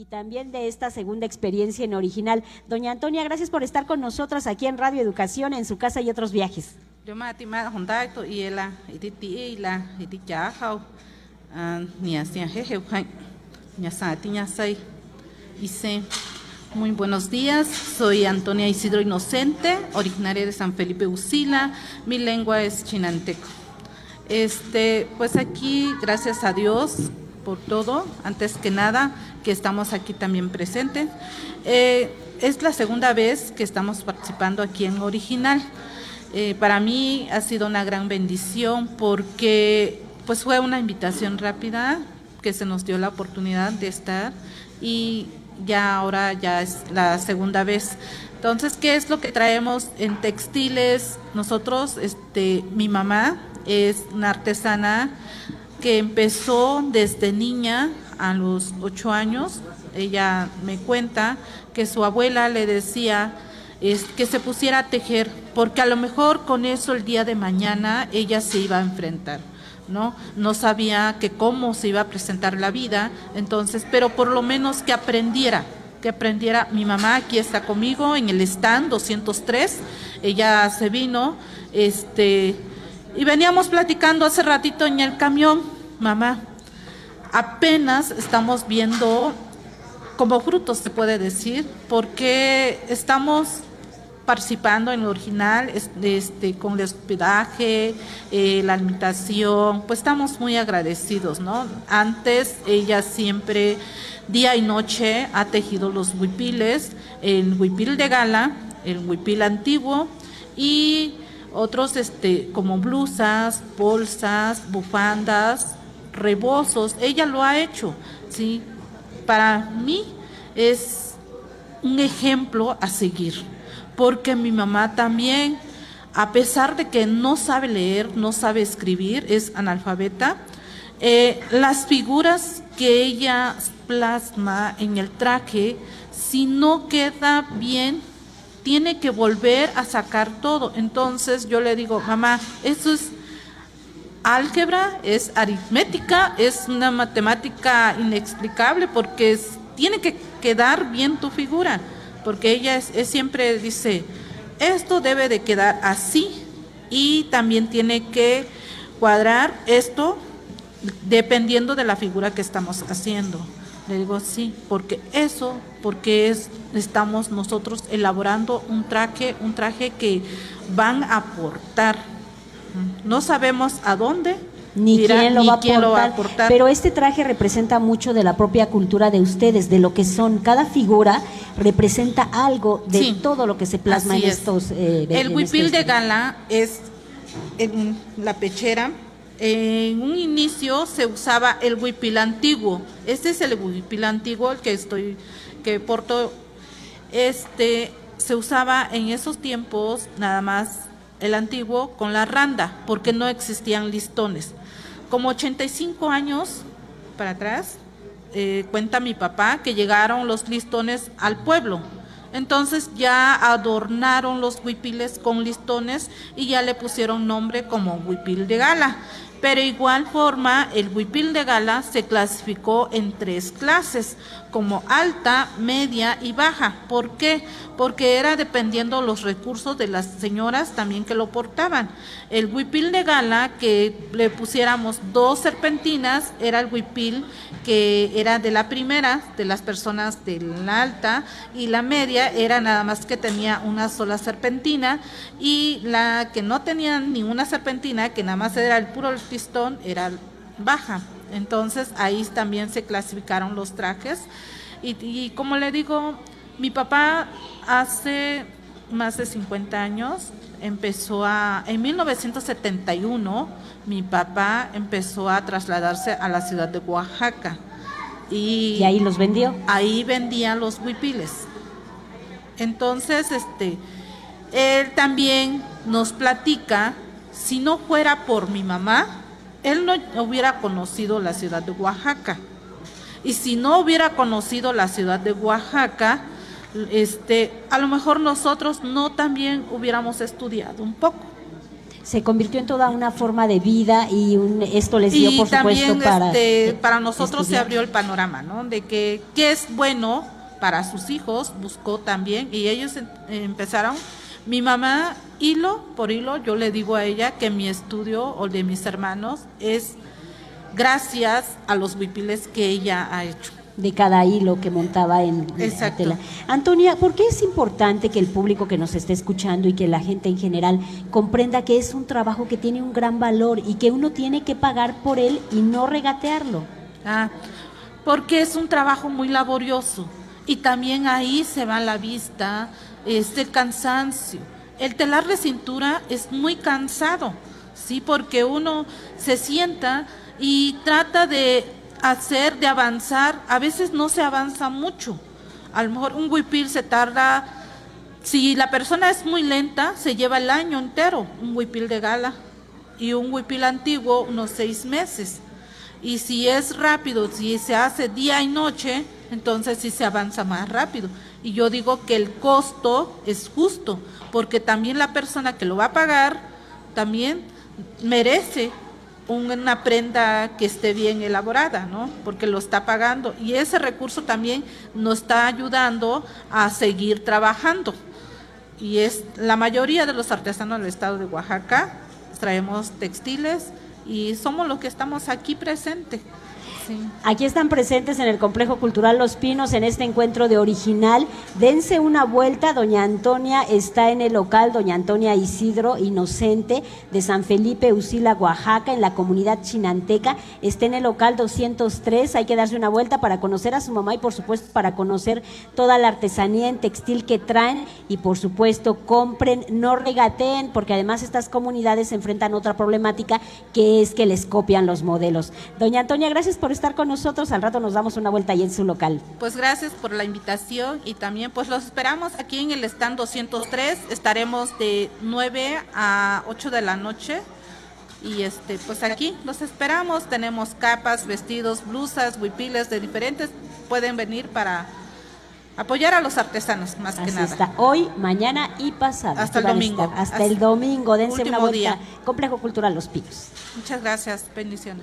y también de esta segunda experiencia en original. Doña Antonia, gracias por estar con nosotras aquí en Radio Educación, en su casa y otros viajes. Yo me y la y la y ya ni así jeje hice muy buenos días, soy Antonia Isidro Inocente, originaria de San Felipe Usila, mi lengua es chinanteco. Este, pues aquí, gracias a Dios por todo, antes que nada, que estamos aquí también presentes. Eh, es la segunda vez que estamos participando aquí en Original. Eh, para mí ha sido una gran bendición porque pues fue una invitación rápida que se nos dio la oportunidad de estar y ya ahora ya es la segunda vez. Entonces, ¿qué es lo que traemos en textiles? Nosotros, este, mi mamá es una artesana que empezó desde niña a los ocho años. Ella me cuenta que su abuela le decía es, que se pusiera a tejer, porque a lo mejor con eso el día de mañana ella se iba a enfrentar. ¿no? No sabía que cómo se iba a presentar la vida, entonces, pero por lo menos que aprendiera, que aprendiera. Mi mamá aquí está conmigo en el stand 203, ella se vino, este, y veníamos platicando hace ratito en el camión, mamá, apenas estamos viendo como frutos, se puede decir, porque estamos participando en lo original, este, con el hospedaje, eh, la alimentación, pues estamos muy agradecidos, ¿no? Antes ella siempre, día y noche, ha tejido los huipiles, el huipil de gala, el huipil antiguo y otros este, como blusas, bolsas, bufandas, rebozos, ella lo ha hecho, ¿sí? Para mí es un ejemplo a seguir porque mi mamá también, a pesar de que no sabe leer, no sabe escribir, es analfabeta, eh, las figuras que ella plasma en el traje, si no queda bien, tiene que volver a sacar todo. Entonces yo le digo, mamá, eso es álgebra, es aritmética, es una matemática inexplicable porque tiene que quedar bien tu figura porque ella es, siempre dice, esto debe de quedar así y también tiene que cuadrar esto dependiendo de la figura que estamos haciendo. Le digo sí, porque eso, porque es, estamos nosotros elaborando un traje, un traje que van a aportar. No sabemos a dónde, ni, quién, lo, va a aportar, Pero este traje representa mucho de la propia cultura de ustedes, de lo que son. Cada figura representa algo de todo lo que se plasma en estos. Eh, el huipil de gala es en la pechera. En un inicio se usaba el huipil antiguo. Este es el huipil antiguo, el que estoy, que porto. Este se usaba en esos tiempos nada más el antiguo con la randa, porque no existían listones. Como 85 años para atrás, eh, cuenta mi papá que llegaron los listones al pueblo. Entonces ya adornaron los huipiles con listones y ya le pusieron nombre como huipil de gala. Pero igual forma, el huipil de gala se clasificó en tres clases, como alta, media y baja. ¿Por qué? Porque era dependiendo los recursos de las señoras también que lo portaban. El huipil de gala, que le pusiéramos dos serpentinas, era el huipil que era de la primera, de las personas de la alta, y la media era nada más que tenía una sola serpentina, y la que no tenía ninguna serpentina, que nada más era el puro pistón, era baja. Entonces ahí también se clasificaron los trajes. Y, como le digo, mi papá hace más de 50 años empezó a, en 1971, mi papá empezó a trasladarse a la ciudad de Oaxaca. Y, ahí los vendió. Ahí vendía los huipiles. Entonces, este, él también nos platica, si no fuera por mi mamá, él no hubiera conocido la ciudad de Oaxaca. Y si no hubiera conocido la ciudad de Oaxaca, este, a lo mejor nosotros no también hubiéramos estudiado un poco. se convirtió en toda una forma de vida y un, esto les dio, por supuesto, para... Este, para nosotros se abrió el panorama, ¿no? De que qué es bueno para sus hijos, buscó también, y ellos em, empezaron, mi mamá, hilo por hilo, yo le digo a ella que mi estudio o de mis hermanos es gracias a los huipiles que ella ha hecho de cada hilo que montaba en la tela. Antonia, ¿por qué es importante que el público que nos esté escuchando y que la gente en general comprenda que es un trabajo que tiene un gran valor y que uno tiene que pagar por él y no regatearlo? Ah, porque es un trabajo muy laborioso y también ahí se va la vista, este cansancio. El telar de cintura es muy cansado, sí, porque uno se sienta y trata de hacer, de avanzar, a veces no se avanza mucho. A lo mejor un huipil se tarda, si la persona es muy lenta, se lleva el año entero, un huipil de gala, y un huipil antiguo unos seis meses. Y si es rápido, si se hace día y noche, entonces sí se avanza más rápido. Y yo digo que el costo es justo, porque también la persona que lo va a pagar también merece una prenda que esté bien elaborada, ¿no? Porque lo está pagando y ese recurso también nos está ayudando a seguir trabajando. Y es la mayoría de los artesanos del estado de Oaxaca traemos textiles y somos los que estamos aquí presentes. Aquí están presentes en el Complejo Cultural Los Pinos en este encuentro de original. Dense una vuelta, doña Antonia está en el local, doña Antonia Isidro Inocente de San Felipe Usila, Oaxaca, en la comunidad chinanteca. Está en el local 203, hay que darse una vuelta para conocer a su mamá y por supuesto para conocer toda la artesanía en textil que traen y por supuesto compren, no regateen, porque además estas comunidades se enfrentan a otra problemática que es que les copian los modelos. Doña Antonia, gracias por estar con nosotros. Al rato nos damos una vuelta ahí en su local. Pues gracias por la invitación y también pues los esperamos aquí en el stand 203. Estaremos de 9 a 8 de la noche. Y este, pues aquí los esperamos. Tenemos capas, vestidos, blusas, huipiles de diferentes. Pueden venir para apoyar a los artesanos, más que nada. Está hoy, mañana y pasado. Hasta el domingo. Hasta, el domingo. Dense una vuelta. Complejo Cultural Los Pinos. Muchas gracias. Bendiciones.